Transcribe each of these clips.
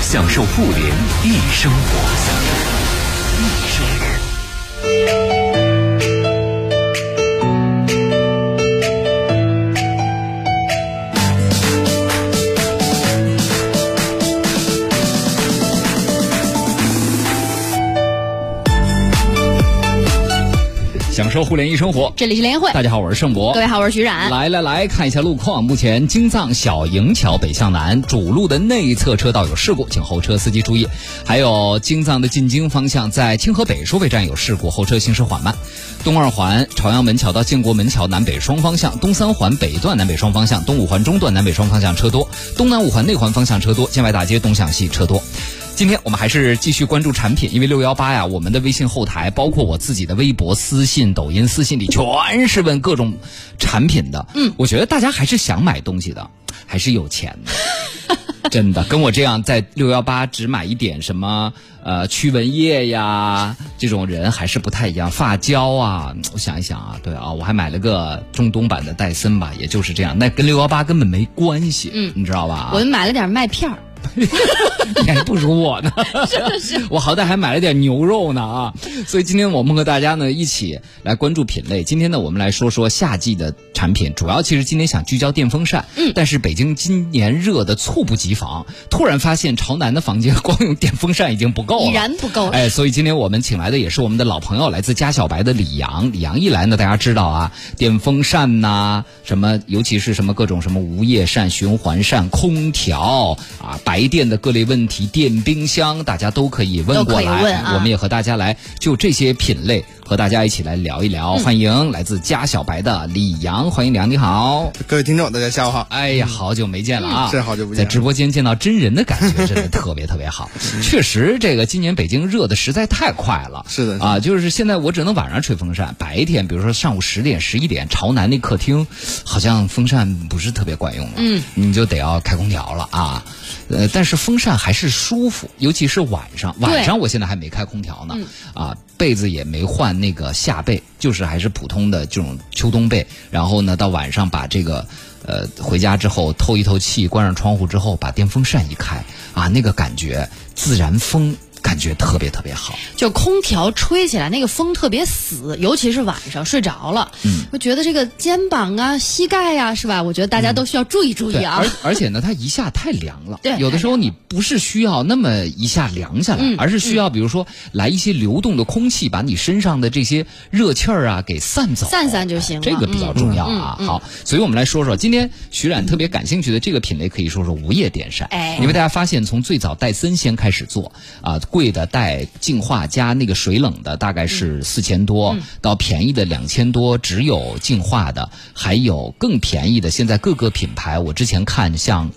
享受互联易生活。享受一生享受互联一生活，这里是联谊会。大家好，我是盛博。各位好，我是徐冉。来来来看一下路况。目前京藏小营桥北向南主路的内侧车道有事故，请后车司机注意。还有京藏的进京方向在清河北收费站有事故，后车行驶缓慢。东二环朝阳门桥到建国门桥南北双方向，东三环北段南北双方向，东五环中段南北双方向车多，东南五环内环方向车多，建外大街东向西车多。今天我们还是继续关注产品，因为六幺八呀，我们的微信后台，包括我自己的微博私信、抖音私信里，全是问各种产品的。嗯，我觉得大家还是想买东西的，还是有钱的，真的。跟我这样在六幺八只买一点什么呃驱蚊液呀，这种人还是不太一样。发胶啊，我想一想啊，对啊，我还买了个中东版的戴森吧，也就是这样。那跟六幺八根本没关系，嗯，你知道吧？我们买了点麦片儿。你还不如我呢，我好歹还买了点牛肉呢啊！所以今天我们和大家呢一起来关注品类。今天呢，我们来说说夏季的产品，主要其实今天想聚焦电风扇。嗯，但是北京今年热的猝不及防，突然发现朝南的房间 光用电风扇已经不够了，已然不够。哎，所以今天我们请来的也是我们的老朋友，来自家小白的李阳。李阳一来呢，大家知道啊，电风扇呐，什么尤其是什么各种什么无叶扇、循环扇、空调啊，白。白电的各类问题，电冰箱大家都可以问过来，我们也和大家来就这些品类和大家一起来聊一聊。欢迎来自家小白的李阳，欢迎李阳，你好，各位听众大家下午好。哎呀，好久没见了啊，是好久不见，在直播间见到真人的感觉真的特别特别好。确实，这个今年北京热的实在太快了，是的啊，就是现在我只能晚上吹风扇，白天比如说上午十点十一点朝南那客厅，好像风扇不是特别管用了，嗯，你就得要开空调了啊。呃，但是风扇还是舒服，尤其是晚上。晚上我现在还没开空调呢，啊，被子也没换那个夏被，就是还是普通的这种秋冬被。然后呢，到晚上把这个呃回家之后透一透气，关上窗户之后，把电风扇一开，啊，那个感觉自然风。感觉特别特别好，就空调吹起来那个风特别死，尤其是晚上睡着了，嗯，我觉得这个肩膀啊、膝盖呀，是吧？我觉得大家都需要注意注意啊。而而且呢，它一下太凉了，对，有的时候你不是需要那么一下凉下来，而是需要比如说来一些流动的空气，把你身上的这些热气儿啊给散走，散散就行了。这个比较重要啊。好，所以我们来说说今天徐冉特别感兴趣的这个品类，可以说说无叶电扇。哎，因为大家发现从最早戴森先开始做啊。贵的带净化加那个水冷的大概是四千多，到便宜的两千多，只有净化的，还有更便宜的。现在各个品牌，我之前看像，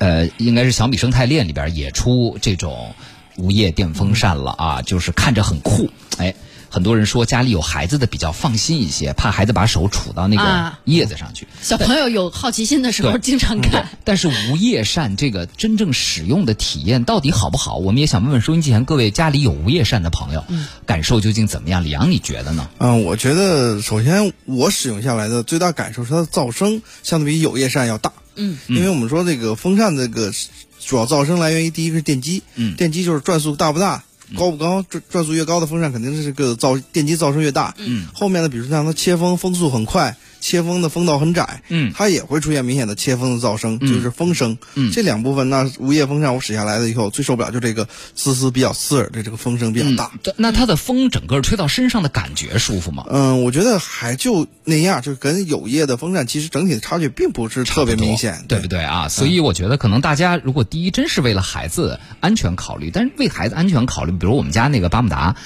呃，应该是小米生态链里边也出这种无叶电风扇了啊，就是看着很酷，哎。很多人说家里有孩子的比较放心一些，怕孩子把手杵到那个叶子上去。小朋友有好奇心的时候经常看。但是无叶扇这个真正使用的体验到底好不好？我们也想问问收音机前各位家里有无叶扇的朋友，感受究竟怎么样？李阳，你觉得呢？嗯，我觉得首先我使用下来的最大感受是它的噪声相对比有叶扇要大。嗯，因为我们说这个风扇这个主要噪声来源于第一个是电机，嗯，电机就是转速大不大。高不高？转转速越高的风扇肯定是这个噪电机噪声越大。嗯，后面的，比如像它切风，风速很快。切风的风道很窄，嗯，它也会出现明显的切风的噪声，就是风声。嗯，这两部分那无叶风扇我使下来了以后，最受不了就这个嘶嘶比较刺耳的这个风声比较大。那它的风整个吹到身上的感觉舒服吗？嗯，我觉得还就那样，就跟有叶的风扇其实整体的差距并不是特别明显，对不对啊？所以我觉得可能大家如果第一真是为了孩子安全考虑，但是为孩子安全考虑，比如我们家那个巴慕达，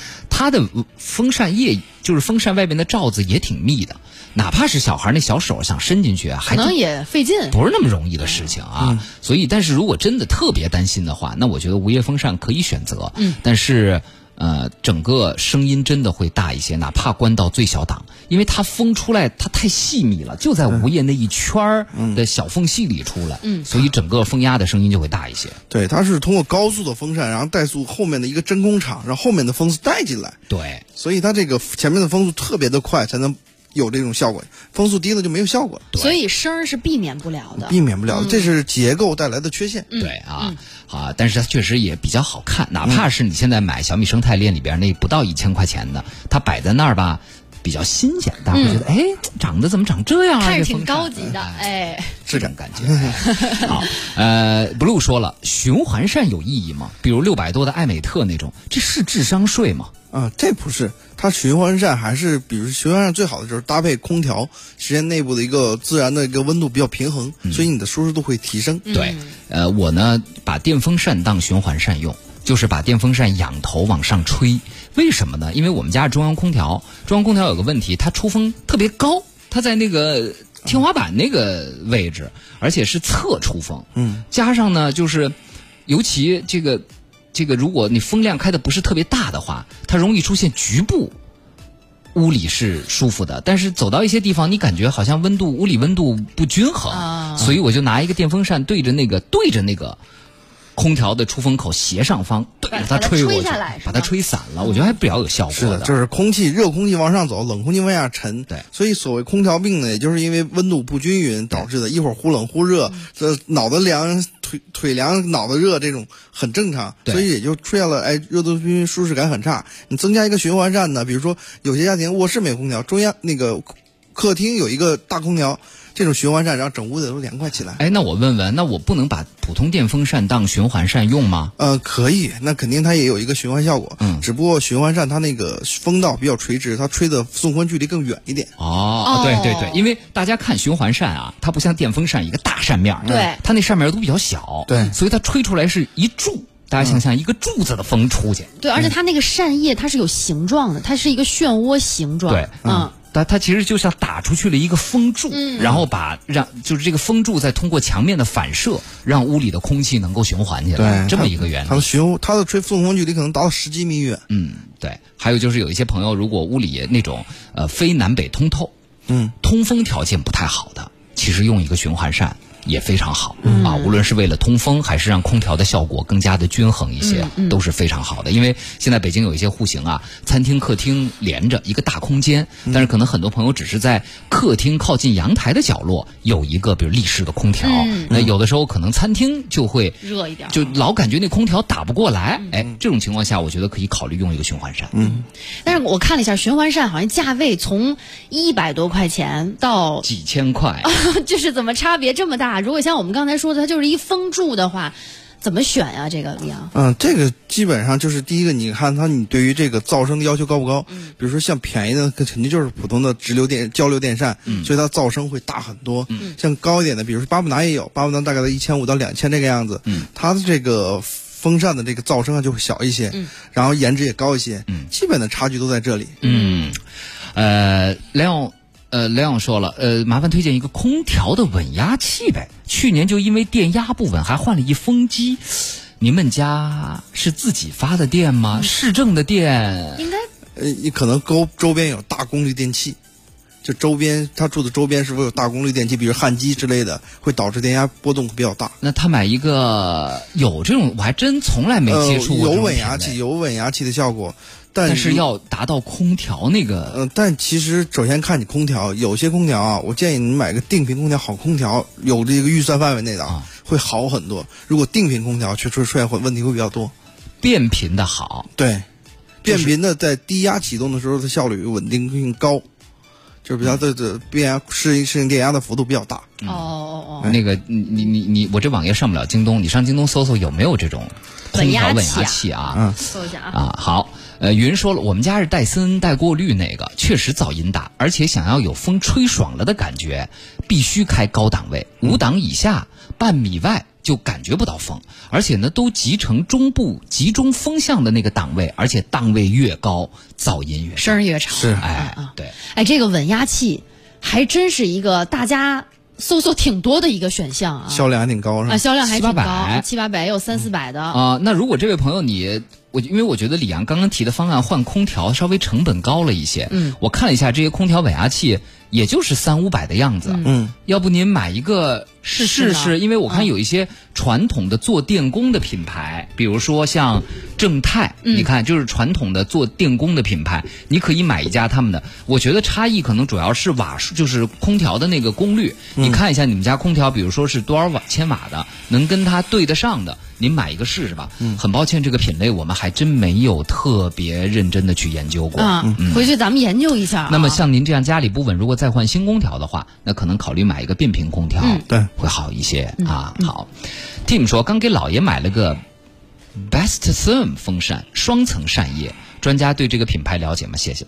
它的风扇叶就是风扇外面的罩子也挺密的，哪怕是小孩那小手想伸进去，还可能也费劲，不是那么容易的事情啊。所以，但是如果真的特别担心的话，那我觉得无叶风扇可以选择。嗯，但是。呃，整个声音真的会大一些，哪怕关到最小档，因为它风出来它太细密了，就在无叶那一圈儿的小缝隙里出来，嗯，所以整个风压的声音就会大一些。对，它是通过高速的风扇，然后带速后面的一个真空场，让后面的风速带进来。对，所以它这个前面的风速特别的快，才能。有这种效果，风速低了就没有效果，所以声儿是避免不了的，避免不了，这是结构带来的缺陷。对啊，啊，但是它确实也比较好看，哪怕是你现在买小米生态链里边那不到一千块钱的，它摆在那儿吧，比较新鲜，大家会觉得，哎，长得怎么长这样啊？看着挺高级的，哎，这种感觉。好，呃，blue 说了，循环扇有意义吗？比如六百多的艾美特那种，这是智商税吗？啊，这不是，它循环扇还是，比如循环扇最好的就是搭配空调，实现内部的一个自然的一个温度比较平衡，所以你的舒适度会提升。对，呃，我呢把电风扇当循环扇用，就是把电风扇仰头往上吹。为什么呢？因为我们家是中央空调，中央空调有个问题，它出风特别高，它在那个天花板那个位置，而且是侧出风。嗯，加上呢，就是尤其这个。这个，如果你风量开的不是特别大的话，它容易出现局部屋里是舒服的，但是走到一些地方，你感觉好像温度屋里温度不均衡，所以我就拿一个电风扇对着那个对着那个。空调的出风口斜上方对着它吹过去，把它吹散了，我觉得还比较有效果。是的，就是空气热空气往上走，冷空气往下沉。对，所以所谓空调病呢，也就是因为温度不均匀导致的，一会儿忽冷忽热，这脑子凉、腿腿凉、脑子热这种很正常。所以也就出现了，哎，热度不均匀，舒适感很差。你增加一个循环扇呢，比如说有些家庭卧室没有空调，中央那个客厅有一个大空调。这种循环扇然后整屋子都凉快起来。哎，那我问问，那我不能把普通电风扇当循环扇用吗？呃，可以，那肯定它也有一个循环效果。嗯，只不过循环扇它那个风道比较垂直，它吹的送风距离更远一点。哦，对对对，因为大家看循环扇啊，它不像电风扇一个大扇面，对，它那扇面都比较小，对，所以它吹出来是一柱。大家想象，一个柱子的风出去，对，而且它那个扇叶它是有形状的，它是一个漩涡形状，对，嗯。它它其实就像打出去了一个风柱，然后把让就是这个风柱再通过墙面的反射，让屋里的空气能够循环起来，这么一个原理。它的循它的吹送风距离可能达到十几米远。嗯，对。还有就是有一些朋友，如果屋里那种呃非南北通透，嗯，通风条件不太好的，其实用一个循环扇。也非常好啊，无论是为了通风，还是让空调的效果更加的均衡一些，都是非常好的。因为现在北京有一些户型啊，餐厅、客厅连着一个大空间，但是可能很多朋友只是在客厅靠近阳台的角落有一个，比如立式的空调。那有的时候可能餐厅就会热一点，就老感觉那空调打不过来。哎，这种情况下，我觉得可以考虑用一个循环扇。嗯，但是我看了一下循环扇，好像价位从一百多块钱到几千块，就是怎么差别这么大？如果像我们刚才说的，它就是一风柱的话，怎么选呀？这个李阳？嗯，这个基本上就是第一个，你看它，你对于这个噪声的要求高不高？嗯，比如说像便宜的，肯定就是普通的直流电交流电扇，嗯，所以它噪声会大很多。嗯，像高一点的，比如说巴布达也有，巴布达大概在一千五到两千这个样子。嗯，它的这个风扇的这个噪声啊就会小一些，嗯，然后颜值也高一些，嗯，基本的差距都在这里。嗯，呃，梁。呃，雷昂说了，呃，麻烦推荐一个空调的稳压器呗。去年就因为电压不稳，还换了一风机。你们家是自己发的电吗？市政的电？应该。呃，你可能周周边有大功率电器，就周边他住的周边是否有大功率电器，比如焊机之类的，会导致电压波动比较大。那他买一个有这种，我还真从来没接触过。有稳压器，有稳压器的效果。但是要达到空调那个，嗯，但其实首先看你空调，有些空调啊，我建议你买个定频空调，好空调有这个预算范围内的啊，会好很多。如果定频空调，确实出现会问题会比较多。变频的好，对，变频的在低压启动的时候，它效率稳定性高，就是比较的的变压适应适应电压的幅度比较大。哦哦哦，那个你你你你，我这网页上不了京东，你上京东搜搜有没有这种空调稳压器啊？嗯，搜一下啊。啊，好。呃，云说了，我们家是戴森带过滤那个，确实噪音大，而且想要有风吹爽了的感觉，必须开高档位，五档以下，半米外就感觉不到风，而且呢都集成中部集中风向的那个档位，而且档位越高，噪音越声儿越长。是。哎啊，对，哎，这个稳压器还真是一个大家搜索挺多的一个选项啊。销量还挺高是啊，吧？销量还挺七八高，百。七八百也有三四百的。啊、那如果这位朋友你，我因为我觉得李阳刚刚提的方案换空调稍微成本高了一些，嗯，我看了一下这些空调稳压器，也就是三五百的样子，嗯，要不您买一个试试呢试试？因为我看有一些传统的做电工的品牌，比如说像正泰，嗯你看就是传统的做电工的品牌，你可以买一家他们的。我觉得差异可能主要是瓦数，就是空调的那个功率。嗯你看一下你们家空调，比如说是多少瓦千瓦的，能跟它对得上的，您买一个试试吧。嗯很抱歉，这个品类我们还真没有特别认真的去研究过。啊，回去咱们研究一下啊。那么像您这样家里不稳，如果再换新空调的话，那可能考虑买一个变频空调，嗯对会好一些啊。好，Tim 说刚给姥爷买了个 Best Therm 风扇，双层扇叶。专家对这个品牌了解吗？谢谢。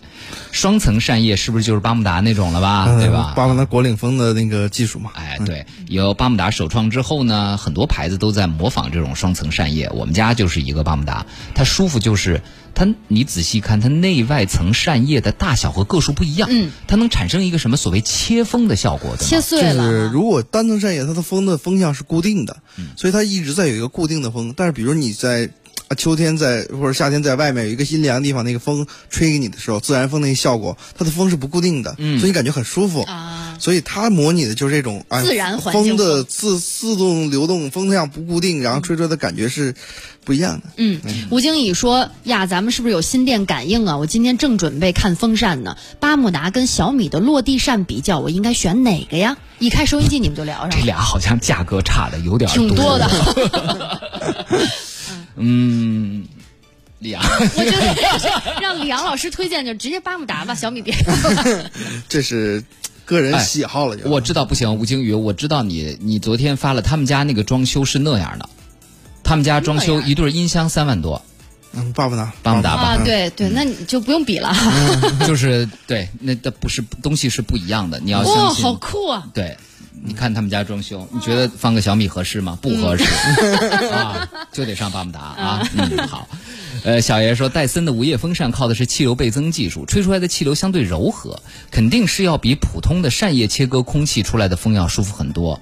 双层扇叶是不是就是巴慕达那种了吧？嗯对吧？巴慕达国领风的那个技术嘛。哎，对，由巴慕达首创之后呢，很多牌子都在模仿这种双层扇叶。我们家就是一个巴慕达，它舒服就是它，你仔细看它内外层扇叶的大小和个数不一样，嗯，它能产生一个什么所谓切风的效果，对吗？切碎了就是啊。如果单层扇叶，它的风的风向是固定的，嗯所以它一直在有一个固定的风。但是比如你在啊秋天在或者夏天在外面有一个阴凉的地方，那个风吹给你的时候，自然风那个效果，它的风是不固定的，嗯所以你感觉很舒服。啊，所以它模拟的就是这种哎自然环境风的自自动流动，风向不固定，然后吹出来的感觉是不一样的。嗯，吴经理说呀，咱们是不是有心电感应啊？我今天正准备看风扇呢，巴慕达跟小米的落地扇比较，我应该选哪个呀？一开收音机你们就聊上了，这俩好像价格差的有点挺多的。嗯，李阳，我觉得要是让李阳老师推荐，就直接巴慕达吧，小米别。这是个人喜好了就。哎我知道不行，吴京宇，我知道你，你昨天发了他们家那个装修是那样的，他们家装修一对音箱三万多，嗯，巴慕达，巴慕达吧啊，对对，那你就不用比了。就是对，那的不是东西是不一样的，你要哇，相信。好酷啊！对，你看他们家装修，你觉得放个小米合适吗？不合适、啊，就得上巴慕达啊。嗯，好。呃，小爷说，戴森的无叶风扇靠的是气流倍增技术，吹出来的气流相对柔和，肯定是要比普通的扇叶切割空气出来的风要舒服很多。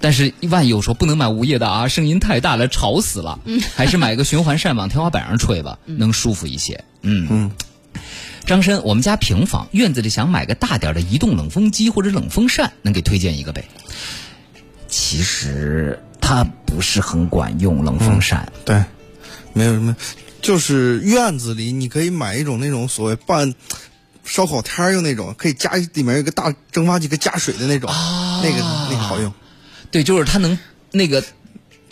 但是万友说不能买无叶的啊，声音太大了，吵死了。还是买个循环扇往天花板上吹吧，能舒服一些。嗯嗯。张申，我们家平房院子里想买个大点儿的移动冷风机或者冷风扇，能给推荐一个呗？其实它不是很管用，冷风扇。对，没有什么，就是院子里你可以买一种那种所谓办烧烤摊儿用那种，可以加里面有个大蒸发器，可以加水的那种，那个那个好用。对，就是它能那个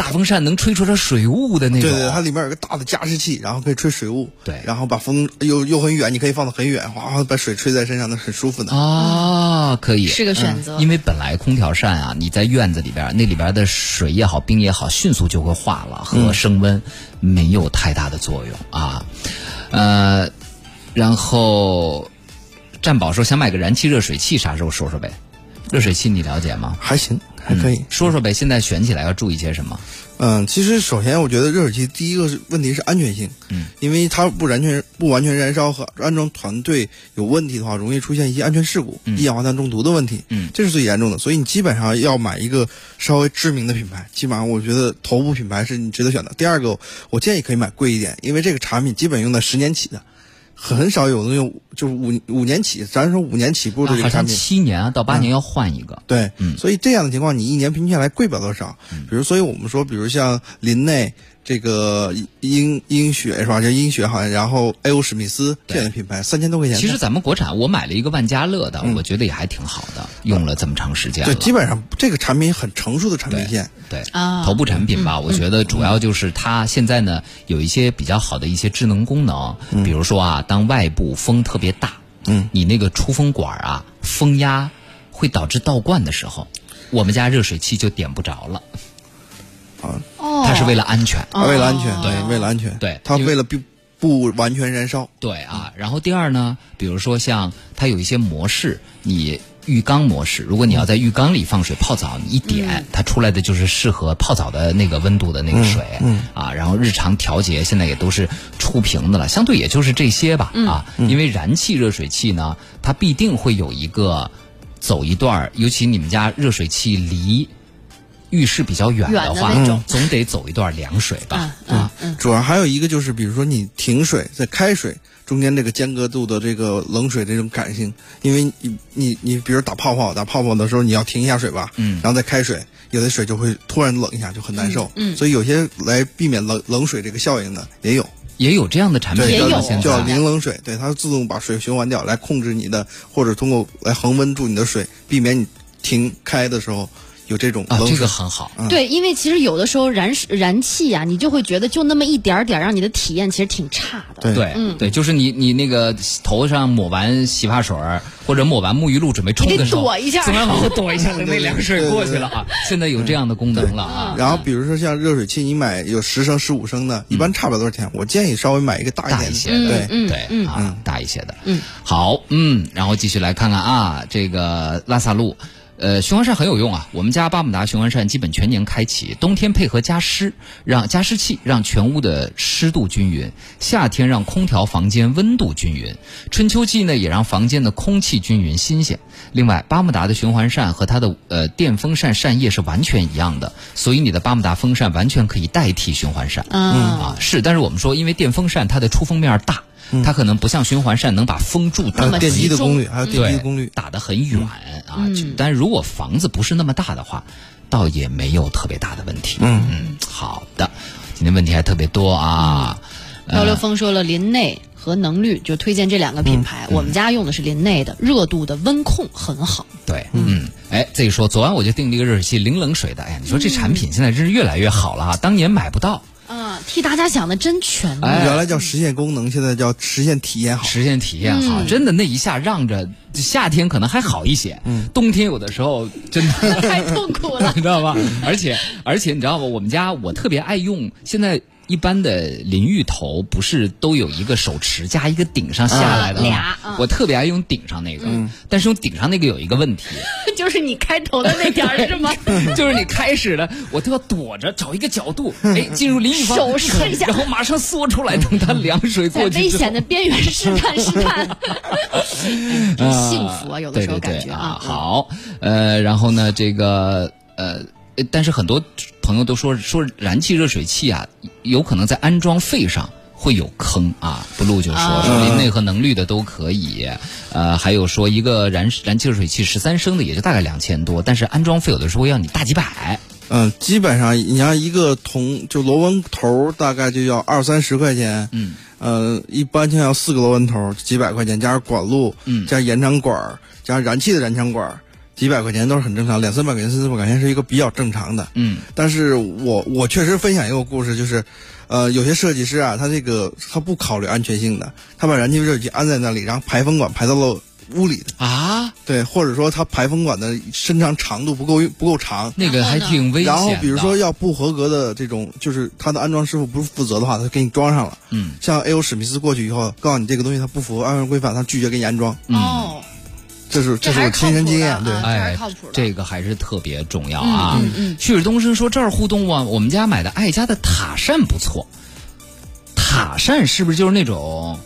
大风扇能吹出来水雾的那种。对对，它里面有个大的加湿器，然后可以吹水雾。对然后把风又又很远，你可以放得很远，哗，把水吹在身上，那很舒服的。啊，可以。是个选择。因为本来空调扇啊，你在院子里边，那里边的水也好，冰也好，迅速就会化了，和升温没有太大的作用啊。呃，然后战宝说想买个燃气热水器，啥时候说说呗？热水器你了解吗？还行，还可以。嗯说说呗。现在选起来要注意些什么？嗯，其实首先我觉得热水器第一个是问题是安全性，嗯，因为它不完全不完全燃烧和安装团队有问题的话，容易出现一些安全事故，一氧化碳中毒的问题，嗯这是最严重的。所以你基本上要买一个稍微知名的品牌，基本上我觉得头部品牌是你值得选的。第二个，我建议可以买贵一点，因为这个产品基本用在十年起的。很少有能用，就是五五年起，咱说五年起步的这好像个产品，七年啊到八年要换一个。对，嗯所以这样的情况，你一年平均下来贵不了多少。比如，所以我们说，比如像林内这个英英雪是吧？叫英雪好像，然后 A.O. 史密斯这样的品牌，三千多块钱。其实咱们国产，我买了一个万家乐的，我觉得也还挺好的，用了这么长时间了。对，基本上这个产品很成熟的产品线。对啊头部产品吧，我觉得主要就是它现在呢有一些比较好的一些智能功能，比如说啊，当外部风特别大，嗯，你那个出风管啊，风压会导致倒灌的时候，我们家热水器就点不着了，哦，它是为了安全。啊，为了安全，对为了安全，对它为了不不完全燃烧。对啊，然后第二呢，比如说像它有一些模式，你浴缸模式。如果你要在浴缸里放水泡澡，你一点，它出来的就是适合泡澡的那个温度的那个水。嗯啊，然后日常调节现在也都是触屏的了，相对也就是这些吧。啊，因为燃气热水器呢，它必定会有一个走一段儿，尤其你们家热水器离浴室比较远的话，总得走一段凉水吧。嗯嗯。主要还有一个就是，比如说你停水在开水中间这个间隔度的这个冷水这种感性，因为你你你比如打泡泡打泡泡的时候你要停一下水吧，嗯。然后再开水，有的水就会突然冷一下就很难受，嗯，所以有些来避免冷冷水这个效应的也有，也有这样的产品，叫也有叫在零冷水，对，它自动把水循环掉，来控制你的，或者通过来恒温住你的水，避免你停开的时候有这种啊，冷水。这个很好。对，因为其实有的时候燃燃气啊，你就会觉得就那么一点儿点儿，让你的体验其实挺差的。对嗯，对，就是你你那个头上抹完洗发水或者抹完沐浴露准备冲的时候，你得躲一下总要往后躲一下，等那凉水过去了啊。现在有这样的功能了啊。然后比如说像热水器，你买有十升、十五升的，一般差不了多少钱。我建议稍微买一个大一点大一些的，的，对，对啊，大一些的。嗯，好，嗯，然后继续来看看啊，这个拉萨路。呃，循环扇很有用啊！我们家巴慕达循环扇基本全年开启，冬天配合加湿，让加湿器让全屋的湿度均匀；夏天让空调房间温度均匀；春秋季呢也让房间的空气均匀新鲜。另外，巴慕达的循环扇和它的呃电风扇扇叶是完全一样的，所以你的巴慕达风扇完全可以代替循环扇。嗯啊，是，但是我们说，因为电风扇它的出风面大，它可能不像循环扇能把风柱打那么电机的功率，还有电机的功率。打得很远啊。就但是如果房子不是那么大的话，倒也没有特别大的问题。嗯嗯好的，今天问题还特别多啊。漂流风说了，林内和能率就推荐这两个品牌。我们家用的是林内的，热度的温控很好。对，嗯，哎，这一说，昨晚我就订了一个热水器，零冷水的。哎呀，你说这产品现在真是越来越好了啊！当年买不到，啊，替大家想的真全面。哎原来叫实现功能，现在叫实现体验好。实现体验好，真的那一下让着夏天可能还好一些，冬天有的时候真的 太痛苦了 你。知道吗？而且而且你知道吗？我们家我特别爱用现在。一般的淋浴头不是都有一个手持加一个顶上下来的吗？嗯俩嗯我特别爱用顶上那个，但是用顶上那个有一个问题，就是你开头的那点儿是吗？就是你开始的，我都要躲着找一个角度，哎，进入淋浴房，手试一下然后马上缩出来，等它凉水在过去之后危险的边缘试探试探，真幸福啊！有的时候对对对感觉啊，好，呃，然后呢，这个呃，呃但是很多朋友都说说燃气热水器啊，有可能在安装费上。会有坑啊，blue 就说啊说林内和能绿的都可以，呃，还有说一个燃燃气热水器十三升的也就大概两千多，但是安装费有的时候要你大几百，嗯，基本上你像一个铜就螺纹头，大概就要二三十块钱。嗯，呃，一般就要四个螺纹头，几百块钱，加上管路，嗯加延长管儿，加上燃气的燃气管儿，几百块钱都是很正常，两三百块钱、三四百块钱是一个比较正常的。嗯但是我我确实分享一个故事，就是，呃，有些设计师啊，他这个他不考虑安全性的，他把燃气热水器安在那里，然后排风管排到了屋里的，啊，对，或者说他排风管的伸长长度不够不够长，那个还挺危险。然后比如说要不合格的这种，就是他的安装师傅不负责的话，他给你装上了。嗯，像 A.O. 史密斯过去以后，告诉你这个东西它不符合安全规范，他拒绝给你安装。哦，这是这是是我亲身经验，对哎靠谱，这个还是特别重要啊！嗯嗯旭日东升说这儿互动啊，我们家买的爱家的塔扇不错。塔扇是不是就是那种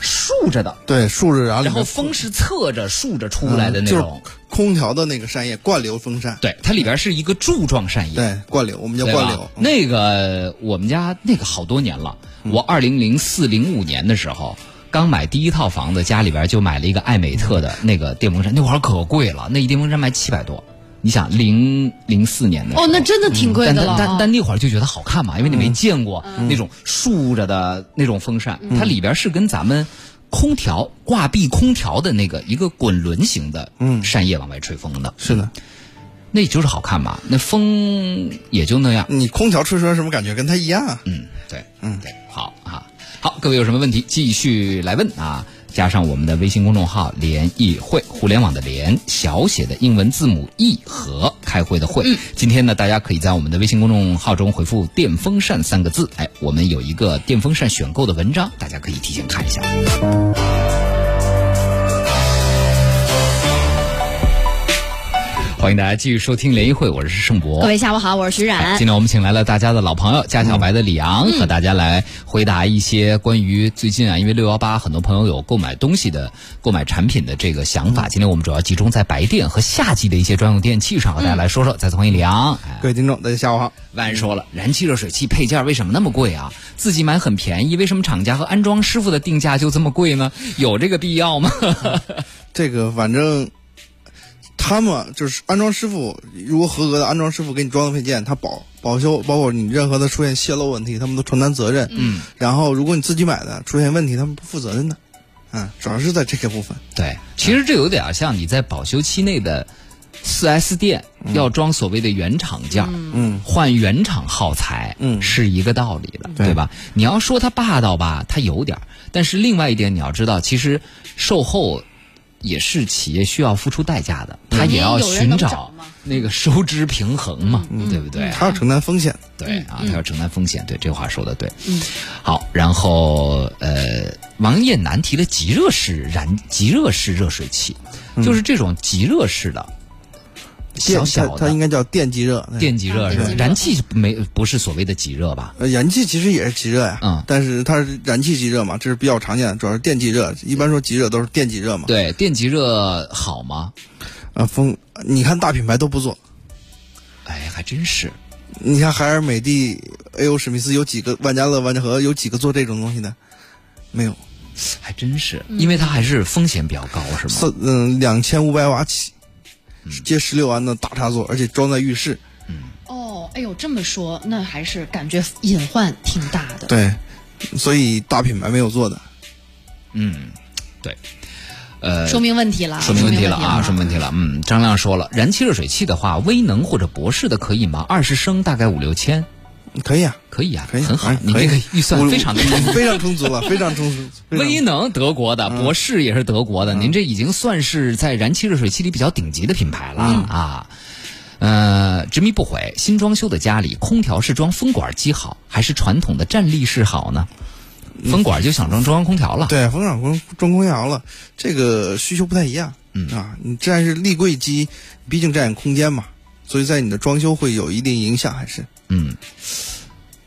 竖着的，对，竖着然后然后风是侧着竖着出来的那嗯就是种？空调的那个扇叶，灌流风扇。对，它里边是一个柱状扇叶。对，灌流，我们叫灌流。嗯那个我们家那个好多年了，我二零零四零五年的时候。刚买第一套房子，家里边就买了一个艾美特的那个电风扇，那会儿可贵了，那一电风扇卖七百多。你想零零四年的时候哦，那真的挺贵的了啊。但但但那会儿就觉得好看嘛，因为你没见过那种竖着的那种风扇，它里边是跟咱们空调挂壁空调的那个一个滚轮型的嗯扇叶往外吹风的，是的，那就是好看嘛。那风也就那样，你空调吹出来什么感觉？跟它一样啊。嗯，对，嗯，对，好啊，好，各位有什么问题继续来问啊。加上我们的微信公众号“联谊会”，互联网的联，小写的英文字母 e 和开会的会。今天呢，大家可以在我们的微信公众号中回复“电风扇”三个字，哎，我们有一个电风扇选购的文章，大家可以提前看一下。欢迎大家继续收听联谊会，我是盛博。各位下午好，我是徐冉。今天我们请来了大家的老朋友家小白的李昂，和大家来回答一些关于最近啊，因为六幺八，很多朋友有购买东西的、购买产品的这个想法。今天我们主要集中在白电和夏季的一些专用电器上，和大家来说说。再次欢迎李昂，各位听众，大家下午好。万人说了，燃气热水器配件为什么那么贵啊？自己买很便宜，为什么厂家和安装师傅的定价就这么贵呢？有这个必要吗？这个反正。他们就是安装师傅，如果合格的安装师傅给你装的配件，他保保修，包括你任何的出现泄漏问题，他们都承担责任。嗯，然后如果你自己买的出现问题，他们不负责任的。嗯，主要是在这个部分。对，其实这有点像你在保修期内的四 S 店要装所谓的原厂件，嗯，换原厂耗材，嗯，是一个道理的，对吧？你要说它霸道吧，它有点但是另外一点你要知道，其实售后。也是企业需要付出代价的，他也要寻找那个收支平衡嘛，对不对？他要承担风险，对啊，他要承担风险，对这话说的对。好，然后呃，王艳楠提了极热式燃极热式热水器，就是这种极热式的。小小的，它应该叫电极热，电极热是吧？燃气没不是所谓的极热吧？呃，燃气其实也是极热呀，嗯，但是它是燃气极热嘛，这是比较常见的，主要是电极热。一般说极热都是电极热嘛。对，电极热好吗？啊，风，你看大品牌都不做。哎，还真是。你看海尔、美的、A.O. 史密斯有几个？万家乐、万家和有几个做这种东西的？没有，还真是，因为它还是风险比较高，是吗？嗯，两千五百瓦起。接十六安的大插座，而且装在浴室。嗯。哦，哎呦，这么说，那还是感觉隐患挺大的。对，所以大品牌没有做的。嗯，对。呃，说明问题了，说明问题了啊，说明问题了。嗯，张亮说了，燃气热水器的话，威能或者博士的可以吗？二十升大概五六千。可以啊，可以啊，可以，很好。你这个预算非常的非常充足了，非常充足。威能德国的，博士也是德国的，您这已经算是在燃气热水器里比较顶级的品牌了啊。呃，执迷不悔，新装修的家里，空调是装风管机好，还是传统的站立式好呢？风管就想装中央空调了，对，风管装装空调了，这个需求不太一样。嗯啊，你站是立柜机，毕竟占用空间嘛，所以在你的装修会有一定影响，还是。嗯，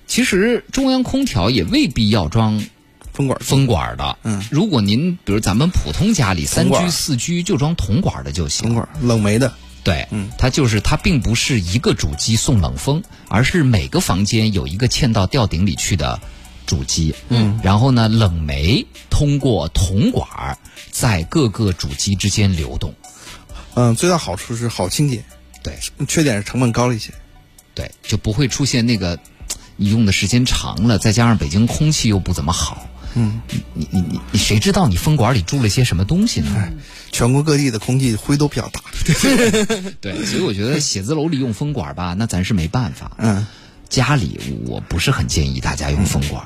其实中央空调也未必要装风管风管的。嗯，如果您比如咱们普通家里三居四居就装铜管的就行。铜管冷媒的，对，嗯，它就是它并不是一个主机送冷风，而是每个房间有一个嵌到吊顶里去的主机。嗯，然后呢，冷媒通过铜管在各个主机之间流动。嗯，最大好处是好清洁，对，缺点是成本高了一些。对，就不会出现那个，你用的时间长了，再加上北京空气又不怎么好，嗯，你你你你谁知道你风管里住了些什么东西呢？全国各地的空气灰都比较大，对，所以我觉得写字楼里用风管吧，那咱是没办法。嗯。家里我不是很建议大家用风管。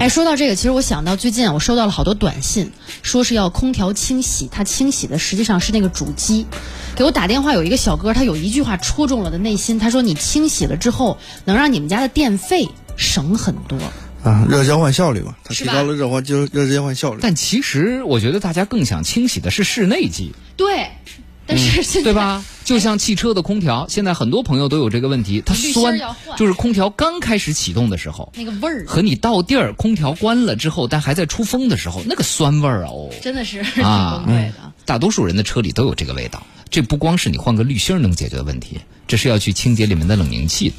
哎，说到这个，其实我想到最近我收到了好多短信，说是要空调清洗，它清洗的实际上是那个主机。给我打电话有一个小哥，他有一句话戳中了我的内心，他说：“你清洗了之后，能让你们家的电费省很多。”啊，热交换效率嘛，它提高了热换就热交换效率。但其实我觉得大家更想清洗的是室内机。对。但是现在，对吧？就像汽车的空调，现在很多朋友都有这个问题，它酸，就是空调刚开始启动的时候，那个味儿，和你到地儿空调关了之后，但还在出风的时候，那个酸味儿哦，真的是挺崩溃的。大多数人的车里都有这个味道，这不光是你换个滤芯能解决的问题，这是要去清洁里面的冷凝器。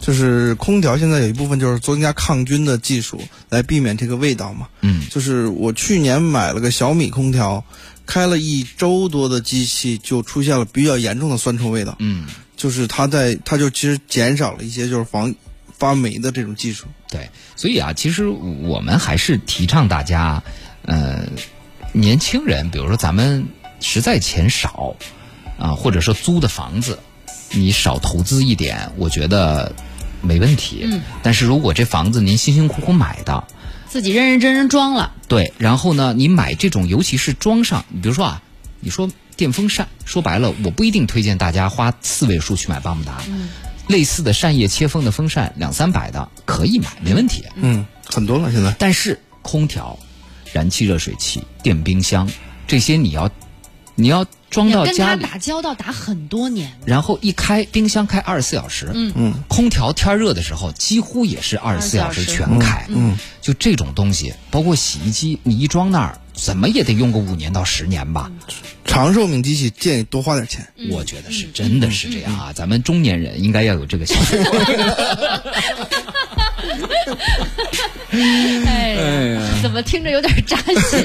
就是空调现在有一部分就是增加抗菌的技术，来避免这个味道嘛。嗯，就是我去年买了个小米空调。开了一周多的机器，就出现了比较严重的酸臭味道。嗯，就是它在，它就其实减少了一些就是防发霉的这种技术。对，所以啊，其实我们还是提倡大家，呃，年轻人，比如说咱们实在钱少啊，或者说租的房子，你少投资一点，我觉得没问题。嗯，但是如果这房子您辛辛苦苦买的，自己认认真真装了，对，然后呢，你买这种，尤其是装上，你比如说啊，你说电风扇，说白了，我不一定推荐大家花四位数去买巴慕达，类似的扇叶切风的风扇，两三百的可以买，没问题。嗯，很多了现在。但是空调、燃气热水器、电冰箱这些，你要你要装到跟家里，它打交道打很多年。然后一开冰箱开二十四小时，嗯。嗯，空调天热的时候几乎也是二十四小时24小时。全开，嗯，就这种东西，包括洗衣机，你一装那儿，怎么也得用个五年到十年吧。长寿命机器建议多花点钱。我觉得是真的是这样啊，咱们中年人应该要有这个想法。哎呀，怎么听着有点扎心？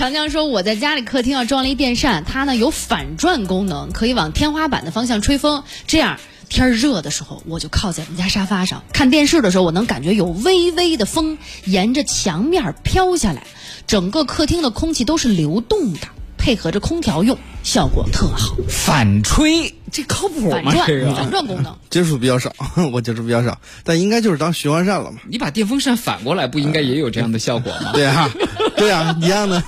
长江说我在家里客厅要装了一电扇，它呢有反转功能，可以往天花板的方向吹风，这样。天热的时候，我就靠在我们家沙发上看电视的时候，我能感觉有微微的风沿着墙面飘下来，整个客厅的空气都是流动的，配合着空调用，效果特好。反吹，这靠谱吗？反转这个反转功能，接触比较少，我接触比较少，但应该就是当循环扇了嘛。你把电风扇反过来，不应该也有这样的效果吗？对啊，对啊，一样的。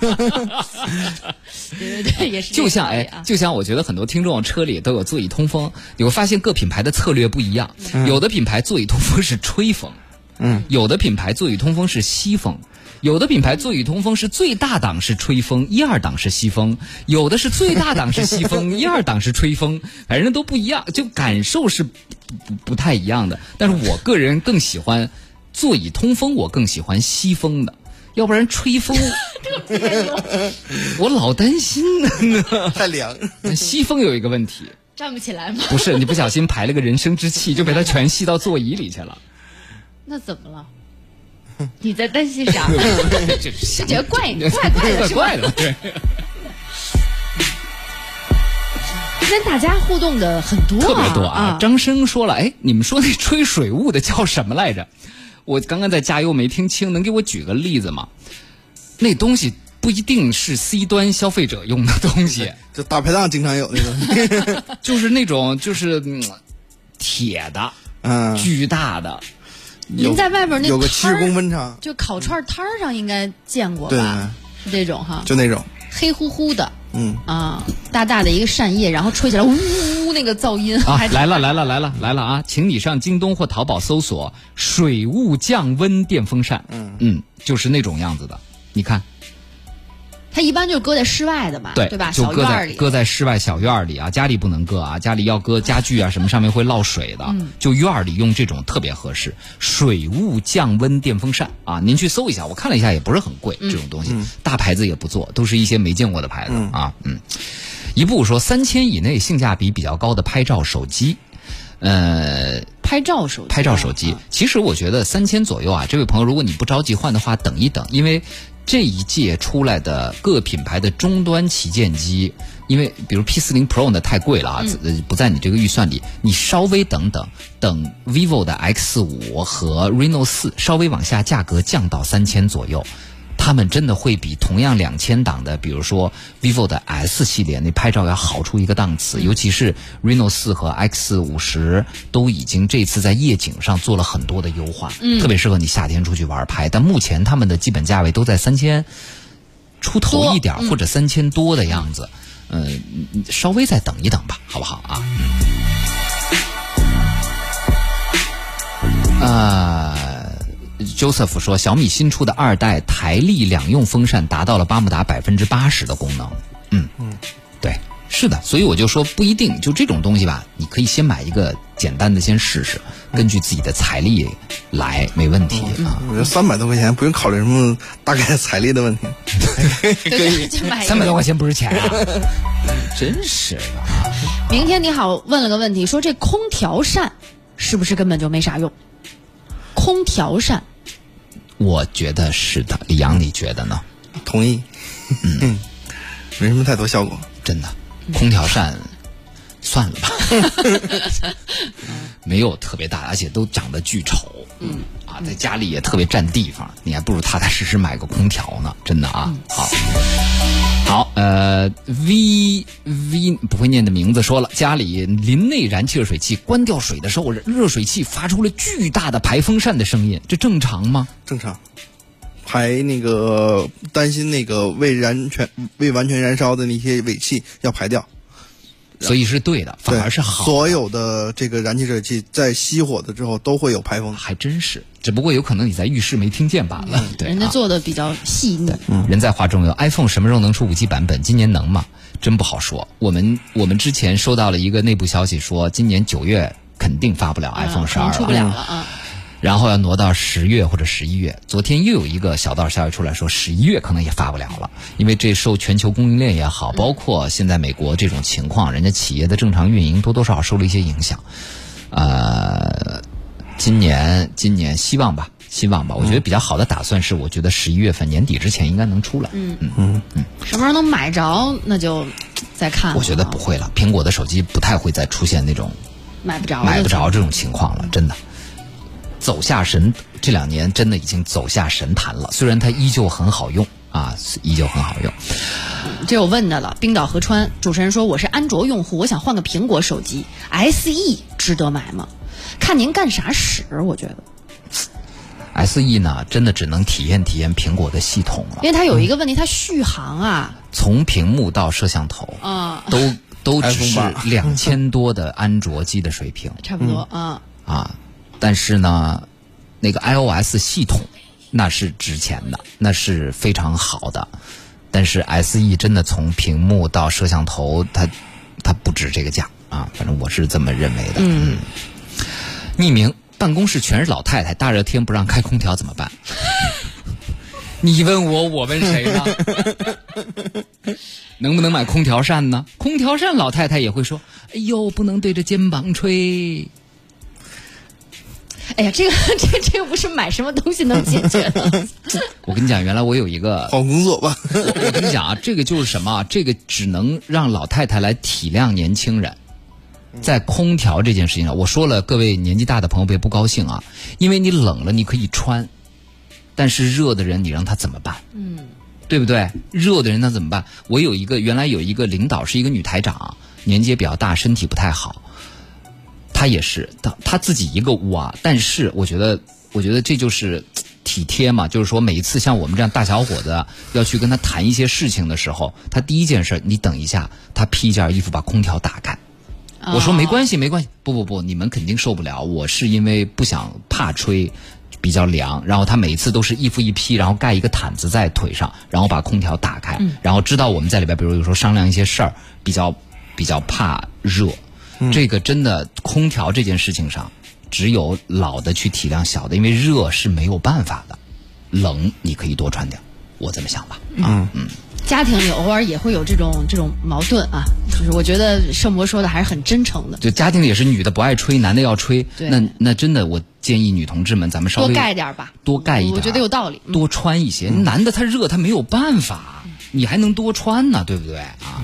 对对对，也是就像哎就像我觉得很多听众车里都有座椅通风，你会发现各品牌的策略不一样，有的品牌座椅通风是吹风，嗯，有的品牌座椅通风是吸风。有的品牌座椅通风是最大档是吹风，一二档是吸风；有的是最大档是吸风，一二档是吹风，反正都不一样，就感受是不不不太一样的。但是我个人更喜欢座椅通风，我更喜欢吸风的，要不然吹风，我老担心呢。太凉。吸风有一个问题，站不起来吗？不是你不小心排了个人生之气，就被它全吸到座椅里去了。那怎么了？你在担心啥？这想觉得怪怪怪的怪的，对。跟大家互动的很多、啊，特别多啊！啊。张生说了，哎，你们说那吹水雾的叫什么来着？我刚刚在加油没听清，能给我举个例子吗？那东西不一定是 C 端消费者用的东西，就大排档经常有那种，就是那种就是嗯铁的、嗯，巨大的，您在外边那有个七十摊儿公分长，就烤串摊儿上应该见过对吧？是这种哈，就那种，黑乎乎的嗯，啊，大大的一个扇叶，然后吹起来，呜呜呜那个噪音，啊还，来了来了来了来了啊！请你上京东或淘宝搜索“水雾降温电风扇”，嗯嗯，就是那种样子的。你看，它一般就是搁在室外的嘛，对对吧？就搁在小院儿里，搁在室外小院儿里啊，家里不能搁啊，家里要搁家具啊什么上面会落水的，嗯就院儿里用这种特别合适。水雾降温电风扇啊，您去搜一下，我看了一下也不是很贵，嗯这种东西、大牌子也不做，都是一些没见过的牌子、啊，嗯。一部说三千以内性价比比较高的拍照手机，呃，拍照手机，拍照手机啊，其实我觉得三千左右啊，这位朋友，如果你不着急换的话，等一等，因为这一届出来的各品牌的终端旗舰机，因为比如 P 四零 Pro 呢太贵了啊，呃不在你这个预算里，你稍微等等，等 vivo 的 X 五和 Reno 四稍微往下价格降到三千左右。他们真的会比同样两千档的，比如说 vivo 的 S 系列那拍照要好出一个档次，尤其是 Reno 四和 X 五十都已经这次在夜景上做了很多的优化，嗯，特别适合你夏天出去玩拍。但目前他们的基本价位都在三千出头一点儿，或者三千多的样子，呃，稍微再等一等吧，好不好啊？啊。啊。Joseph 说，小米新出的二代台立两用风扇达到了巴慕达百分之八十的功能。嗯嗯，对，是的，所以我就说不一定，就这种东西吧，你可以先买一个简单的先试试，根据自己的财力来，没问题啊。我觉得三百多块钱不用考虑什么大概财力的问题，对，三百多块钱不是钱啊，真是的。明天你好问了个问题，说这空调扇是不是根本就没啥用？空调扇，我觉得是的，李阳，你觉得呢？同意，嗯，没什么太多效果。真的，空调扇算了吧，没有特别大，而且都长得巨丑。嗯，啊，在家里也特别占地方，你还不如踏踏实实买个空调呢，真的啊。好，好，呃，V V 不会念的名字说了，家里林内燃气热水器关掉水的时候，热水器发出了巨大的排风扇的声音，这正常吗？正常。排那个担心那个未燃全未完全燃烧的那些尾气要排掉，所以是对的，反而是好。所有的这个燃气热水器在熄火的之后都会有排风，还真是。只不过有可能你在浴室没听见罢了。对，人家做的比较细腻。人在画中有 iPhone 什么时候能出五 G 版本？今年能吗？真不好说。我们我们之前收到了一个内部消息，说今年九月肯定发不了 iPhone 十二出不了了啊。然后要挪到十月或者十一月。昨天又有一个小道消息出来说，十一月可能也发不了了，因为这受全球供应链也好，包括现在美国这种情况，人家企业的正常运营多多少少受了一些影响。呃，今年今年希望吧，希望吧。我觉得比较好的打算是，我觉得十一月份年底之前应该能出来。嗯嗯嗯嗯。什么时候能买着，那就再看。我觉得不会了，苹果的手机不太会再出现那种买不着、买不着这种情况了，真的。走下神，这两年真的已经走下神坛了。虽然它依旧很好用啊，依旧很好用。这我问的了，冰岛河川主持人说：“我是安卓用户，我想换个苹果手机，SE 值得买吗？看您干啥使，我觉得。SE 呢，真的只能体验体验苹果的系统了，因为它有一个问题，它续航啊，从屏幕到摄像头啊，都都只是两千多的安卓机的水平，差不多啊啊。”但是呢，那个 iOS 系统那是值钱的，那是非常好的。但是 SE 真的从屏幕到摄像头，它它不值这个价啊！反正我是这么认为的。嗯。匿名办公室全是老太太，大热天不让开空调怎么办？你问我，我问谁呢？能不能买空调扇呢？空调扇老太太也会说：“哎呦，不能对着肩膀吹。”哎呀，这个 这这又不是买什么东西能解决的。我跟你讲，原来我有一个 好工作吧。我跟你讲啊，这个就是什么？这个只能让老太太来体谅年轻人。在空调这件事情上，我说了，各位年纪大的朋友别不高兴啊，因为你冷了你可以穿，但是热的人你让他怎么办？嗯，对不对？热的人他怎么办？我有一个原来有一个领导是一个女台长，年纪也比较大，身体不太好。他也是，他他自己一个屋啊，但是我觉得，我觉得这就是体贴嘛。就是说，每一次像我们这样大小伙子要去跟他谈一些事情的时候，他第一件事，你等一下，他披一件衣服把空调打开。我说没关系，没关系，不不不，你们肯定受不了。我是因为不想怕吹，比较凉。然后他每一次都是衣服一披，然后盖一个毯子在腿上，然后把空调打开，然后知道我们在里边，比如有时候商量一些事儿，比较比较怕热。这个真的，空调这件事情上，只有老的去体谅小的，因为热是没有办法的，冷你可以多穿点，我这么想吧。嗯。嗯，家庭里偶尔也会有这种这种矛盾啊，就是我觉得盛博说的还是很真诚的。就家庭里也是女的不爱吹，男的要吹，那那真的我建议女同志们，咱们稍微多盖点吧，多盖一点，我觉得有道理，多穿一些。男的他热他没有办法，你还能多穿呢，对不对？啊？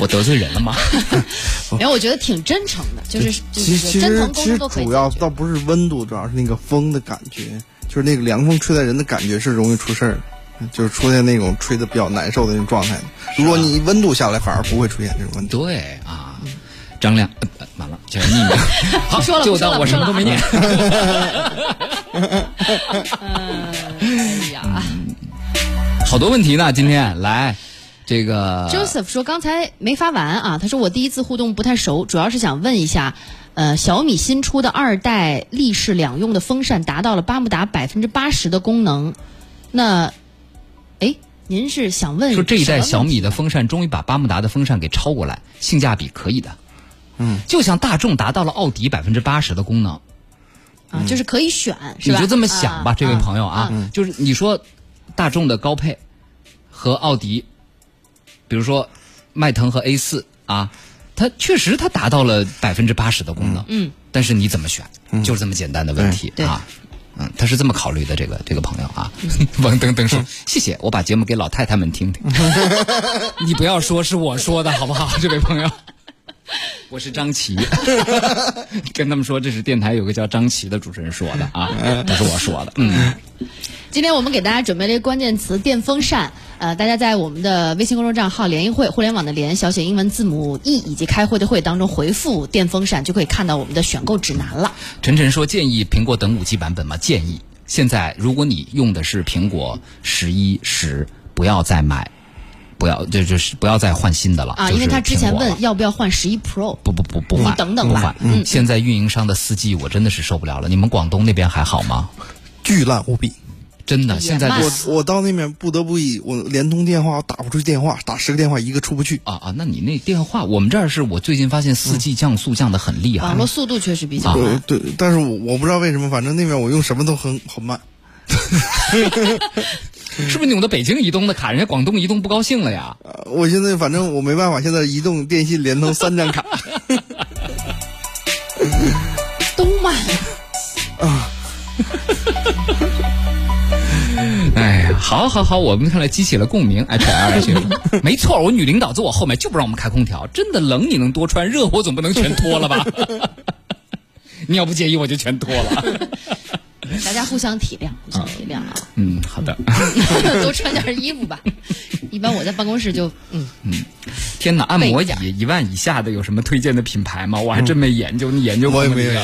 我得罪人了吗？没有，我觉得挺真诚的，就是其实其实其实主要倒不是温度，主要是那个风的感觉，就是那个凉风吹在人的感觉是容易出事儿，就是出现那种吹的比较难受的那种状态。如果你温度下来，反而不会出现这种问题。对啊，张亮，完了，就是匿名，好，说了，就当我什么都没念。哎呀，好多问题呢，今天来。这个 Joseph 说刚才没发完啊，他说我第一次互动不太熟，主要是想问一下，呃，小米新出的二代立式两用的风扇达到了巴慕达百分之八十的功能，那，哎，您是想问说这一代小米的风扇终于把巴慕达的风扇给超过来，性价比可以的，嗯，就像大众达到了奥迪百分之八十的功能，啊，就是可以选，你就这么想吧，这位朋友啊，就是你说大众的高配和奥迪。比如说，迈腾和 A 四啊，它确实它达到了百分之八十的功能，嗯，但是你怎么选，就是这么简单的问题啊，嗯，他是这么考虑的，这个这个朋友啊，王登登说谢谢，我把节目给老太太们听听，你不要说是我说的好不好，这位朋友，我是张琪，跟他们说这是电台有个叫张琪的主持人说的啊，不是我说的，嗯。今天我们给大家准备了一个关键词“电风扇”，呃，大家在我们的微信公众账号“联谊会”互联网的“联”小写英文字母 “e” 以及开会的“会”当中回复“电风扇”，就可以看到我们的选购指南了。晨晨说：“建议苹果等五 G 版本吗？”建议。现在如果你用的是苹果十一十，不要再买不要就就是不要再换新的了啊，就是因为他之前问要不要换十一 Pro，不不不不换，你等等吧不换。嗯现在运营商的四 G 我真的是受不了了。你们广东那边还好吗？巨烂无比。真的，现在就我我到那边不得不以我联通电话我打不出去电话，打十个电话一个出不去。啊啊，那你那电话，我们这儿是我最近发现四 G 降速降的很厉害网。络速度确实比较慢。对，但是我我不知道为什么，反正那边我用什么都很很慢。是不是你用的北京移动的卡，人家广东移动不高兴了呀？呃我现在反正我没办法，现在移动、电信、联通三张卡。都慢。哎呀，好好好，我们看来激起了共鸣。H L 学生，没错，我女领导坐我后面就不让我们开空调，真的冷你能多穿，热我总不能全脱了吧？你要不介意我就全脱了。大家互相体谅，互相体谅啊，嗯，好的。多穿点衣服吧。一般我在办公室就嗯嗯，天哪，按摩椅一万以下的有什么推荐的品牌吗？我还真没研究，你研究过吗？我也没有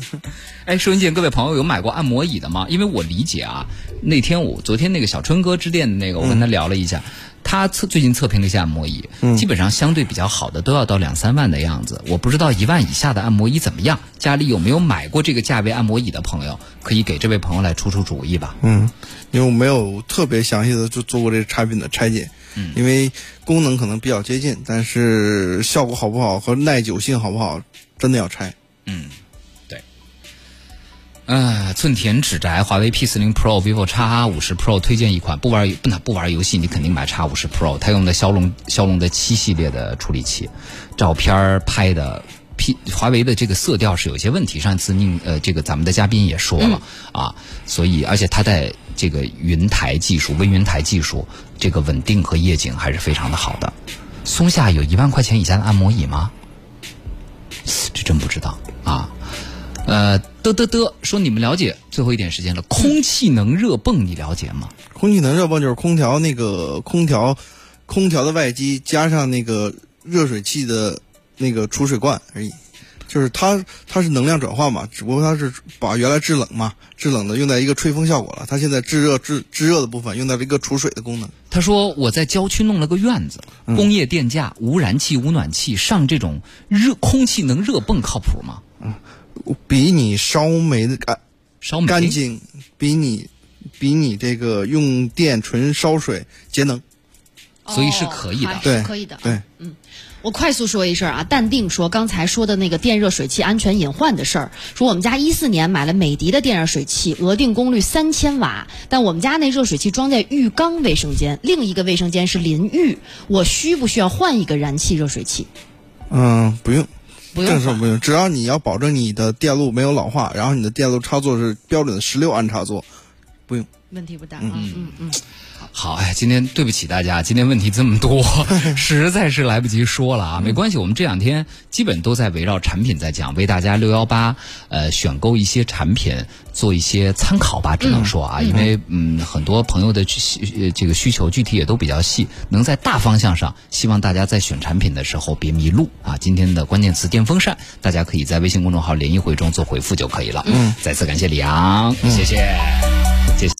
哎，收音机前各位朋友有买过按摩椅的吗？因为我理解啊，那天我昨天那个小春哥之恋的那个，我跟他聊了一下，他测最近测评了一下按摩椅，基本上相对比较好的都要到两三万的样子。我不知道一万以下的按摩椅怎么样，家里有没有买过这个价位按摩椅的朋友，可以给这位朋友来出出主意吧。嗯，因为我没有特别详细的就做过这个产品的拆解，嗯，因为功能可能比较接近，但是效果好不好和耐久性好不好，真的要拆。呃，寸田指宅，华为 P 四零 Pro、vivo X 五十 Pro 推荐一款，不玩不那不玩游戏，你肯定买 X 五十 Pro，它用的骁龙骁龙的七系列的处理器，照片儿拍的 P 华为的这个色调是有些问题，上次宁呃这个咱们的嘉宾也说了、啊，所以而且它在这个云台技术、微云台技术，这个稳定和夜景还是非常的好的。松下有一万块钱以下的按摩椅吗？这真不知道啊。呃，嘚嘚嘚说你们了解，最后一点时间了，空气能热泵你了解吗？空气能热泵就是空调那个空调，空调的外机加上那个热水器的那个储水罐而已。就是它它是能量转换嘛，只不过它是把原来制冷嘛，制冷的用在一个吹风效果了。它现在制热制制热的部分用到了一个储水的功能。他说我在郊区弄了个院子，工业电价，无燃气、无暖气，上这种热空气能热泵靠谱吗？比你烧煤的干烧煤干净，比你比你这个用电纯烧水节能。所以是可以的对可以的。对，嗯我快速说一声啊，淡定说刚才说的那个电热水器安全隐患的事儿，说我们家一四年买了美的的电热水器，额定功率三千瓦，但我们家那热水器装在浴缸卫生间，另一个卫生间是淋浴，我需不需要换一个燃气热水器？嗯，不用。不用这是不用，只要你要保证你的电路没有老化，然后你的电路插座是标准的十六安插座，不用。问题不大啊，嗯嗯，好，哎，今天对不起大家，今天问题这么多，实在是来不及说了啊。没关系，我们这两天基本都在围绕产品在讲，为大家六幺八呃选购一些产品做一些参考吧，只能说啊，因为嗯很多朋友的这个需求具体也都比较细，能在大方向上，希望大家在选产品的时候别迷路啊。今天的关键词电风扇，大家可以在微信公众号联谊会中做回复就可以了。嗯，再次感谢李阳，谢谢。